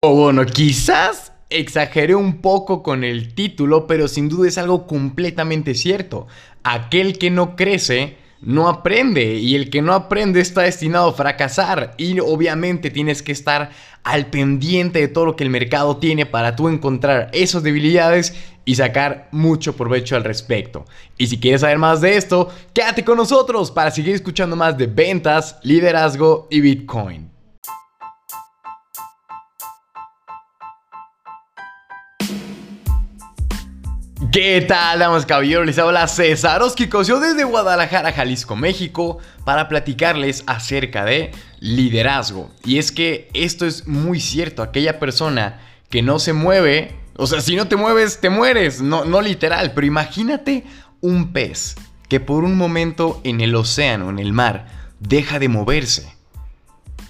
O bueno, quizás exageré un poco con el título, pero sin duda es algo completamente cierto. Aquel que no crece no aprende y el que no aprende está destinado a fracasar y obviamente tienes que estar al pendiente de todo lo que el mercado tiene para tú encontrar esas debilidades y sacar mucho provecho al respecto. Y si quieres saber más de esto, quédate con nosotros para seguir escuchando más de ventas, liderazgo y Bitcoin. ¿Qué tal, damas caballeros? Les habla César yo desde Guadalajara, Jalisco, México, para platicarles acerca de liderazgo. Y es que esto es muy cierto, aquella persona que no se mueve, o sea, si no te mueves, te mueres, no, no literal, pero imagínate un pez que por un momento en el océano, en el mar, deja de moverse.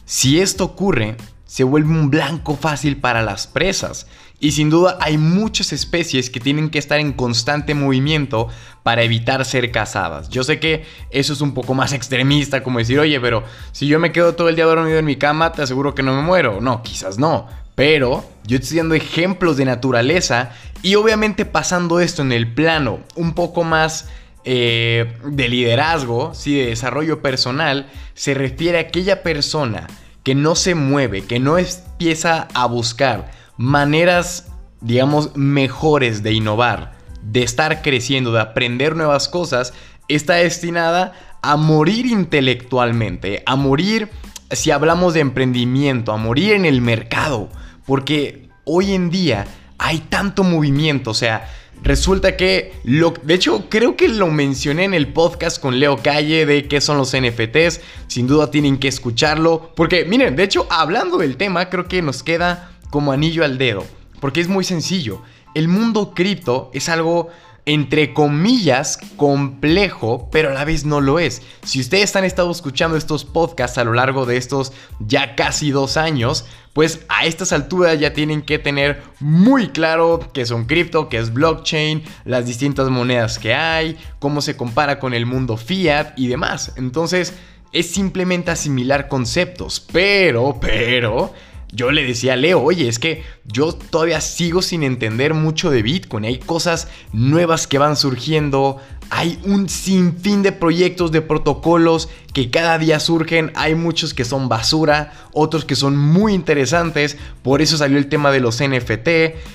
Si esto ocurre, se vuelve un blanco fácil para las presas y sin duda hay muchas especies que tienen que estar en constante movimiento para evitar ser cazadas. Yo sé que eso es un poco más extremista, como decir, oye, pero si yo me quedo todo el día dormido en mi cama, te aseguro que no me muero. No, quizás no. Pero yo estoy dando ejemplos de naturaleza y obviamente pasando esto en el plano un poco más eh, de liderazgo, sí, de desarrollo personal, se refiere a aquella persona que no se mueve, que no empieza a buscar maneras, digamos, mejores de innovar, de estar creciendo, de aprender nuevas cosas, está destinada a morir intelectualmente, a morir si hablamos de emprendimiento, a morir en el mercado, porque hoy en día hay tanto movimiento, o sea, Resulta que, lo, de hecho, creo que lo mencioné en el podcast con Leo Calle de qué son los NFTs. Sin duda tienen que escucharlo. Porque, miren, de hecho, hablando del tema, creo que nos queda como anillo al dedo, porque es muy sencillo. El mundo cripto es algo entre comillas, complejo, pero a la vez no lo es. Si ustedes han estado escuchando estos podcasts a lo largo de estos ya casi dos años, pues a estas alturas ya tienen que tener muy claro qué son cripto, qué es blockchain, las distintas monedas que hay, cómo se compara con el mundo fiat y demás. Entonces, es simplemente asimilar conceptos, pero, pero yo le decía a Leo, oye, es que yo todavía sigo sin entender mucho de Bitcoin. Hay cosas nuevas que van surgiendo. Hay un sinfín de proyectos, de protocolos que cada día surgen. Hay muchos que son basura, otros que son muy interesantes. Por eso salió el tema de los NFT.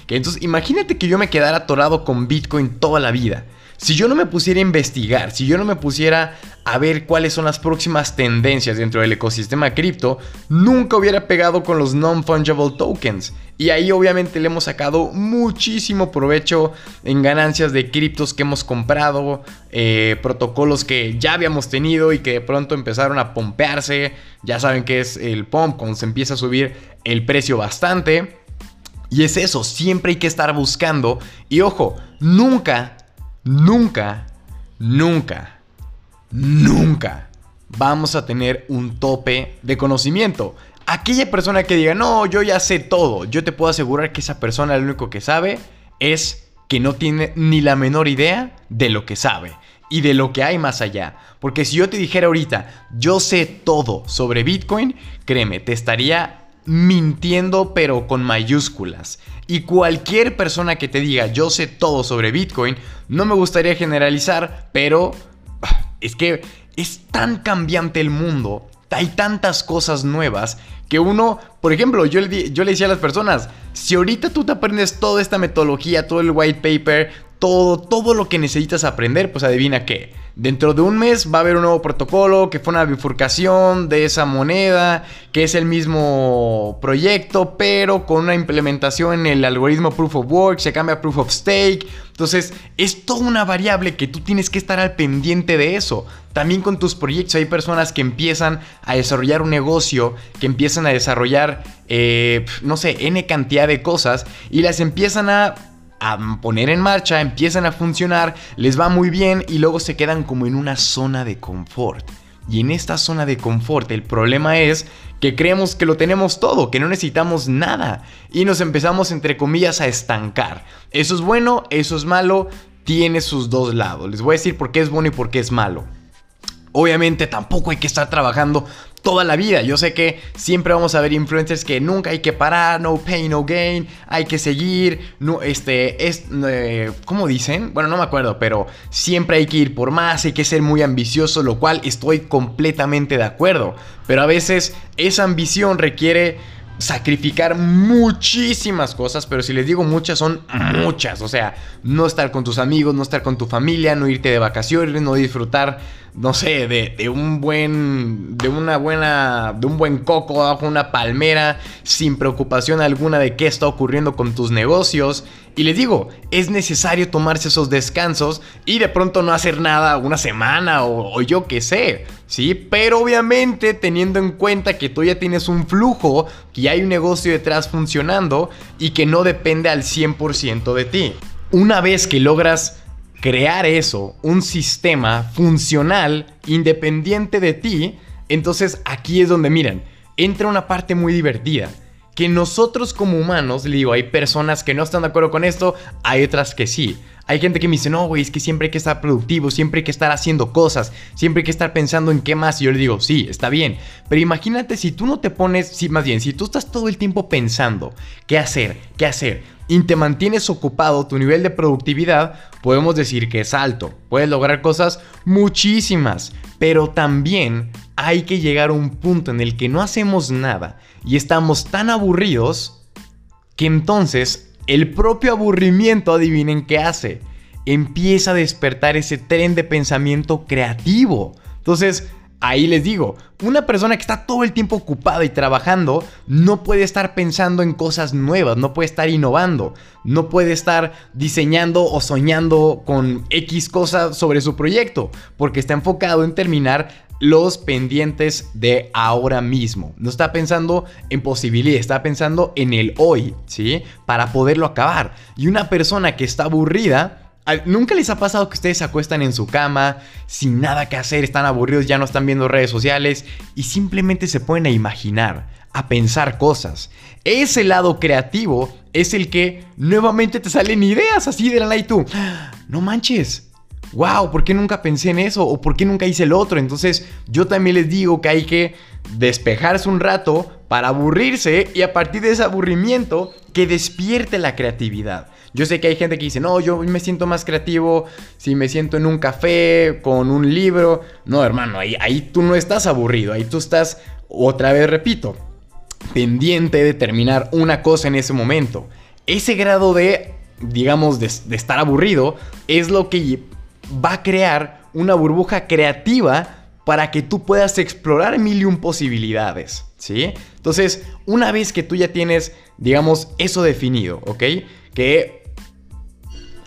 Entonces imagínate que yo me quedara atorado con Bitcoin toda la vida. Si yo no me pusiera a investigar, si yo no me pusiera a ver cuáles son las próximas tendencias dentro del ecosistema cripto, nunca hubiera pegado con los non-fungible tokens. Y ahí obviamente le hemos sacado muchísimo provecho en ganancias de criptos que hemos comprado, eh, protocolos que ya habíamos tenido y que de pronto empezaron a pompearse. Ya saben que es el pump cuando se empieza a subir el precio bastante. Y es eso, siempre hay que estar buscando. Y ojo, nunca nunca, nunca, nunca vamos a tener un tope de conocimiento. Aquella persona que diga, no, yo ya sé todo, yo te puedo asegurar que esa persona lo único que sabe es que no tiene ni la menor idea de lo que sabe y de lo que hay más allá. Porque si yo te dijera ahorita, yo sé todo sobre Bitcoin, créeme, te estaría mintiendo pero con mayúsculas. Y cualquier persona que te diga yo sé todo sobre Bitcoin, no me gustaría generalizar, pero ah, es que es tan cambiante el mundo, hay tantas cosas nuevas que uno, por ejemplo, yo le, yo le decía a las personas, si ahorita tú te aprendes toda esta metodología, todo el white paper, todo, todo lo que necesitas aprender, pues adivina qué Dentro de un mes va a haber un nuevo protocolo que fue una bifurcación de esa moneda, que es el mismo proyecto, pero con una implementación en el algoritmo Proof of Work, se cambia a Proof of Stake. Entonces, es toda una variable que tú tienes que estar al pendiente de eso. También con tus proyectos hay personas que empiezan a desarrollar un negocio, que empiezan a desarrollar, eh, no sé, N cantidad de cosas y las empiezan a a poner en marcha, empiezan a funcionar, les va muy bien y luego se quedan como en una zona de confort. Y en esta zona de confort el problema es que creemos que lo tenemos todo, que no necesitamos nada y nos empezamos entre comillas a estancar. Eso es bueno, eso es malo, tiene sus dos lados. Les voy a decir por qué es bueno y por qué es malo. Obviamente tampoco hay que estar trabajando toda la vida. Yo sé que siempre vamos a ver influencers que nunca hay que parar, no pain, no gain, hay que seguir, no, este, es, eh, ¿cómo dicen? Bueno, no me acuerdo, pero siempre hay que ir por más, hay que ser muy ambicioso, lo cual estoy completamente de acuerdo. Pero a veces esa ambición requiere sacrificar muchísimas cosas, pero si les digo muchas, son muchas. O sea, no estar con tus amigos, no estar con tu familia, no irte de vacaciones, no disfrutar no sé, de, un buen, de una buena, de un buen coco bajo una palmera, sin preocupación alguna de qué está ocurriendo con tus negocios. Y les digo, es necesario tomarse esos descansos y de pronto no hacer nada una semana o, o yo qué sé, ¿sí? Pero obviamente teniendo en cuenta que tú ya tienes un flujo, que hay un negocio detrás funcionando y que no depende al 100% de ti. Una vez que logras crear eso, un sistema funcional, independiente de ti, entonces aquí es donde miren, entra una parte muy divertida. Que nosotros como humanos, le digo, hay personas que no están de acuerdo con esto, hay otras que sí. Hay gente que me dice, no, güey, es que siempre hay que estar productivo, siempre hay que estar haciendo cosas, siempre hay que estar pensando en qué más. Y yo le digo, sí, está bien. Pero imagínate si tú no te pones, sí, más bien, si tú estás todo el tiempo pensando qué hacer, qué hacer, y te mantienes ocupado, tu nivel de productividad podemos decir que es alto. Puedes lograr cosas muchísimas, pero también hay que llegar a un punto en el que no hacemos nada y estamos tan aburridos que entonces el propio aburrimiento, adivinen qué hace, empieza a despertar ese tren de pensamiento creativo. Entonces, Ahí les digo, una persona que está todo el tiempo ocupada y trabajando no puede estar pensando en cosas nuevas, no puede estar innovando, no puede estar diseñando o soñando con X cosas sobre su proyecto, porque está enfocado en terminar los pendientes de ahora mismo. No está pensando en posibilidades, está pensando en el hoy, ¿sí? Para poderlo acabar. Y una persona que está aburrida ¿Nunca les ha pasado que ustedes se acuestan en su cama sin nada que hacer, están aburridos, ya no están viendo redes sociales y simplemente se ponen a imaginar, a pensar cosas? Ese lado creativo es el que nuevamente te salen ideas así de la nada y tú, no manches, wow, ¿por qué nunca pensé en eso? ¿O por qué nunca hice el otro? Entonces yo también les digo que hay que despejarse un rato para aburrirse y a partir de ese aburrimiento que despierte la creatividad. Yo sé que hay gente que dice, no, yo me siento más creativo si me siento en un café con un libro. No, hermano, ahí, tú no estás aburrido, ahí tú estás, otra vez repito, pendiente de terminar una cosa en ese momento. Ese grado de, digamos, de estar aburrido es lo que va a crear una burbuja creativa para que tú puedas explorar mil y un posibilidades, ¿sí? Entonces, una vez que tú ya tienes, digamos, eso definido, ¿ok? Que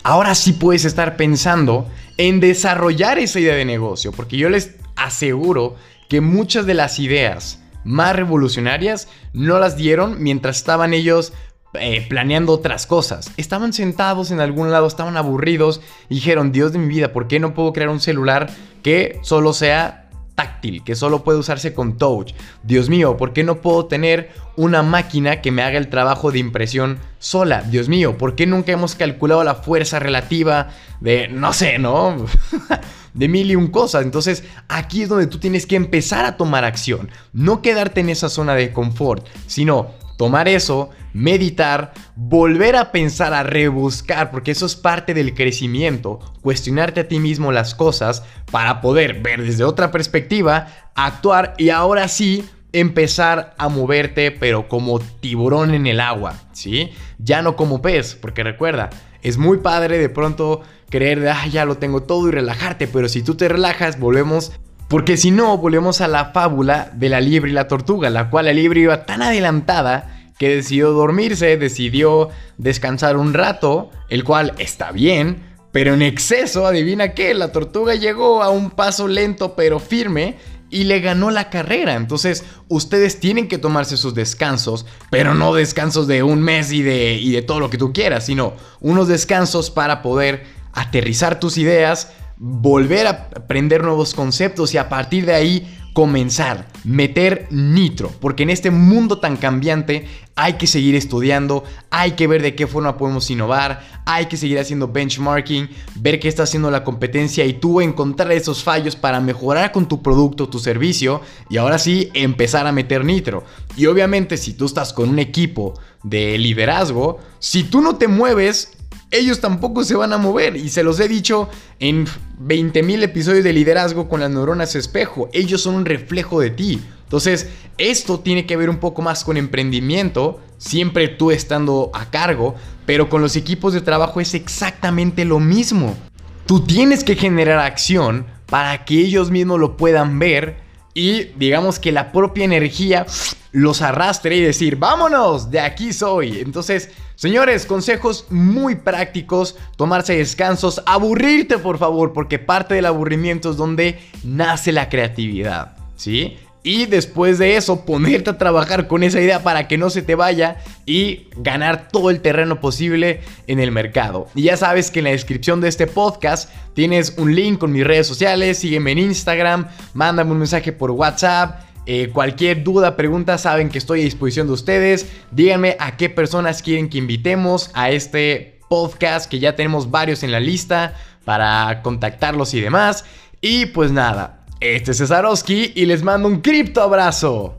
ahora sí puedes estar pensando en desarrollar esa idea de negocio, porque yo les aseguro que muchas de las ideas más revolucionarias no las dieron mientras estaban ellos eh, planeando otras cosas. Estaban sentados en algún lado, estaban aburridos y dijeron, Dios de mi vida, ¿por qué no puedo crear un celular que solo sea táctil, que solo puede usarse con touch. Dios mío, ¿por qué no puedo tener una máquina que me haga el trabajo de impresión sola? Dios mío, ¿por qué nunca hemos calculado la fuerza relativa de, no sé, ¿no? de mil y un cosas. Entonces aquí es donde tú tienes que empezar a tomar acción. No quedarte en esa zona de confort, sino tomar eso, meditar, volver a pensar, a rebuscar, porque eso es parte del crecimiento, cuestionarte a ti mismo las cosas para poder ver desde otra perspectiva, actuar y ahora sí empezar a moverte, pero como tiburón en el agua, ¿sí? Ya no como pez, porque recuerda, es muy padre de pronto creer ah, ya lo tengo todo y relajarte, pero si tú te relajas, volvemos porque si no, volvemos a la fábula de la liebre y la tortuga, la cual la liebre iba tan adelantada que decidió dormirse, decidió descansar un rato, el cual está bien, pero en exceso, adivina qué, la tortuga llegó a un paso lento pero firme y le ganó la carrera. Entonces, ustedes tienen que tomarse sus descansos, pero no descansos de un mes y de, y de todo lo que tú quieras, sino unos descansos para poder aterrizar tus ideas, volver a aprender nuevos conceptos y a partir de ahí comenzar, meter nitro, porque en este mundo tan cambiante hay que seguir estudiando, hay que ver de qué forma podemos innovar, hay que seguir haciendo benchmarking, ver qué está haciendo la competencia y tú encontrar esos fallos para mejorar con tu producto, tu servicio y ahora sí empezar a meter nitro. Y obviamente si tú estás con un equipo de liderazgo, si tú no te mueves, ellos tampoco se van a mover. Y se los he dicho en 20.000 episodios de liderazgo con las neuronas espejo. Ellos son un reflejo de ti. Entonces, esto tiene que ver un poco más con emprendimiento, siempre tú estando a cargo, pero con los equipos de trabajo es exactamente lo mismo. Tú tienes que generar acción para que ellos mismos lo puedan ver y digamos que la propia energía los arrastre y decir, vámonos, de aquí soy. Entonces, señores, consejos muy prácticos, tomarse descansos, aburrirte por favor, porque parte del aburrimiento es donde nace la creatividad, ¿sí? Y después de eso, ponerte a trabajar con esa idea para que no se te vaya y ganar todo el terreno posible en el mercado. Y ya sabes que en la descripción de este podcast tienes un link con mis redes sociales. Sígueme en Instagram, mándame un mensaje por WhatsApp. Eh, cualquier duda, pregunta, saben que estoy a disposición de ustedes. Díganme a qué personas quieren que invitemos a este podcast, que ya tenemos varios en la lista para contactarlos y demás. Y pues nada, este es Cesarowski y les mando un cripto abrazo.